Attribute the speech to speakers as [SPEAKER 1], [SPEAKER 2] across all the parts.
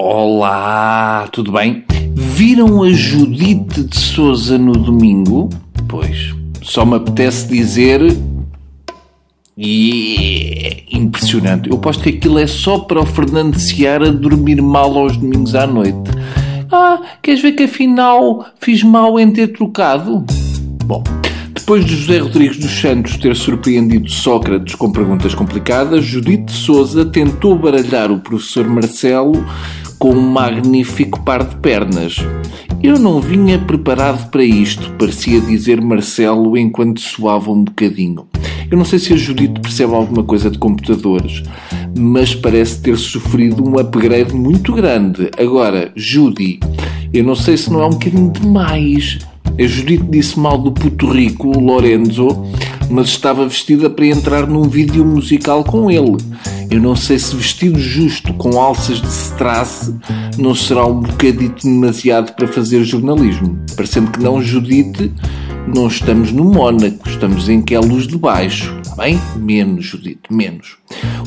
[SPEAKER 1] Olá, tudo bem? Viram a Judite de Souza no domingo? Pois, só me apetece dizer. E é impressionante. Eu posto que aquilo é só para o Fernando Seara dormir mal aos domingos à noite. Ah, queres ver que afinal fiz mal em ter trocado? Bom, depois de José Rodrigues dos Santos ter surpreendido Sócrates com perguntas complicadas, Judite Souza tentou baralhar o professor Marcelo com um magnífico par de pernas. Eu não vinha preparado para isto, parecia dizer Marcelo enquanto suava um bocadinho. Eu não sei se a Judite percebe alguma coisa de computadores, mas parece ter sofrido um upgrade muito grande. Agora, Judy, eu não sei se não é um bocadinho demais. A Judite disse mal do Puto Rico, Lorenzo, mas estava vestida para entrar num vídeo musical com ele. Eu não sei se vestido justo com alças de strass não será um bocadito demasiado para fazer jornalismo. Parecendo que não, Judite, não estamos no Mónaco, estamos em que é luz de baixo. Está bem? Menos, Judite, menos.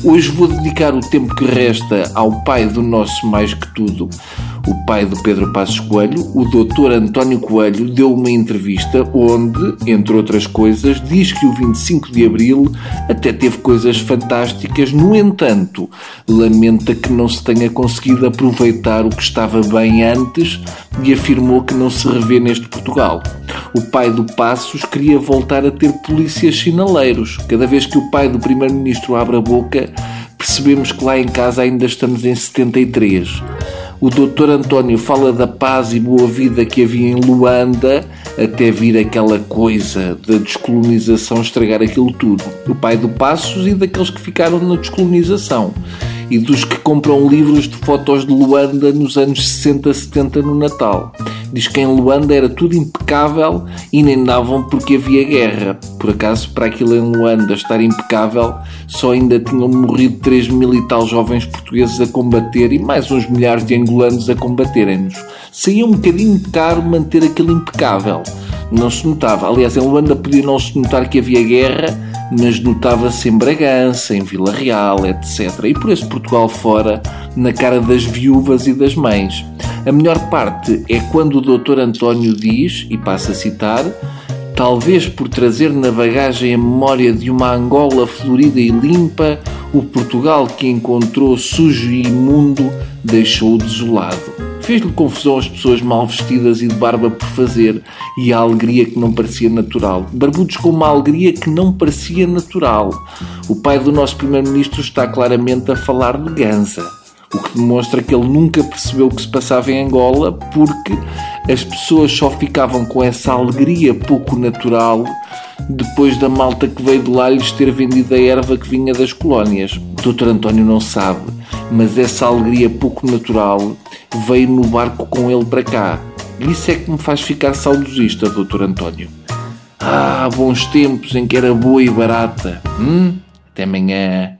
[SPEAKER 1] Hoje vou dedicar o tempo que resta ao pai do nosso mais que tudo, o pai do Pedro Passos Coelho, o doutor António Coelho, deu uma entrevista onde, entre outras coisas, diz que o 25 de Abril até teve coisas fantásticas, no entanto, lamenta que não se tenha conseguido aproveitar o que estava bem antes e afirmou que não se revê neste Portugal. O pai do Passos queria voltar a ter polícias sinaleiros. Cada vez que o pai do primeiro-ministro abre a boca, percebemos que lá em casa ainda estamos em 73. O doutor António fala da paz e boa vida que havia em Luanda até vir aquela coisa da descolonização estragar aquilo tudo. O pai do Passos e daqueles que ficaram na descolonização. E dos que compram livros de fotos de Luanda nos anos 60, 70 no Natal. Diz que em Luanda era tudo impecável e nem davam porque havia guerra. Por acaso, para aquilo em Luanda estar impecável, só ainda tinham morrido 3 mil e tal jovens portugueses a combater e mais uns milhares de angolanos a combaterem-nos. Saía um bocadinho caro manter aquilo impecável. Não se notava. Aliás, em Luanda podia não se notar que havia guerra, mas notava-se em Bragança, em Vila Real, etc. E por esse Portugal fora, na cara das viúvas e das mães. A melhor parte é quando o Dr. António diz, e passa a citar, talvez por trazer na bagagem a memória de uma Angola florida e limpa, o Portugal que encontrou sujo e imundo deixou-o desolado. Fez-lhe confusão as pessoas mal vestidas e de barba por fazer e a alegria que não parecia natural. Barbudos com uma alegria que não parecia natural. O pai do nosso primeiro-ministro está claramente a falar de ganza. O que demonstra que ele nunca percebeu o que se passava em Angola porque as pessoas só ficavam com essa alegria pouco natural depois da malta que veio de lá lhes ter vendido a erva que vinha das colónias. Dr. António não sabe, mas essa alegria pouco natural veio no barco com ele para cá. Isso é que me faz ficar saudosista, Dr. António. Ah, bons tempos em que era boa e barata. Hum? Até amanhã.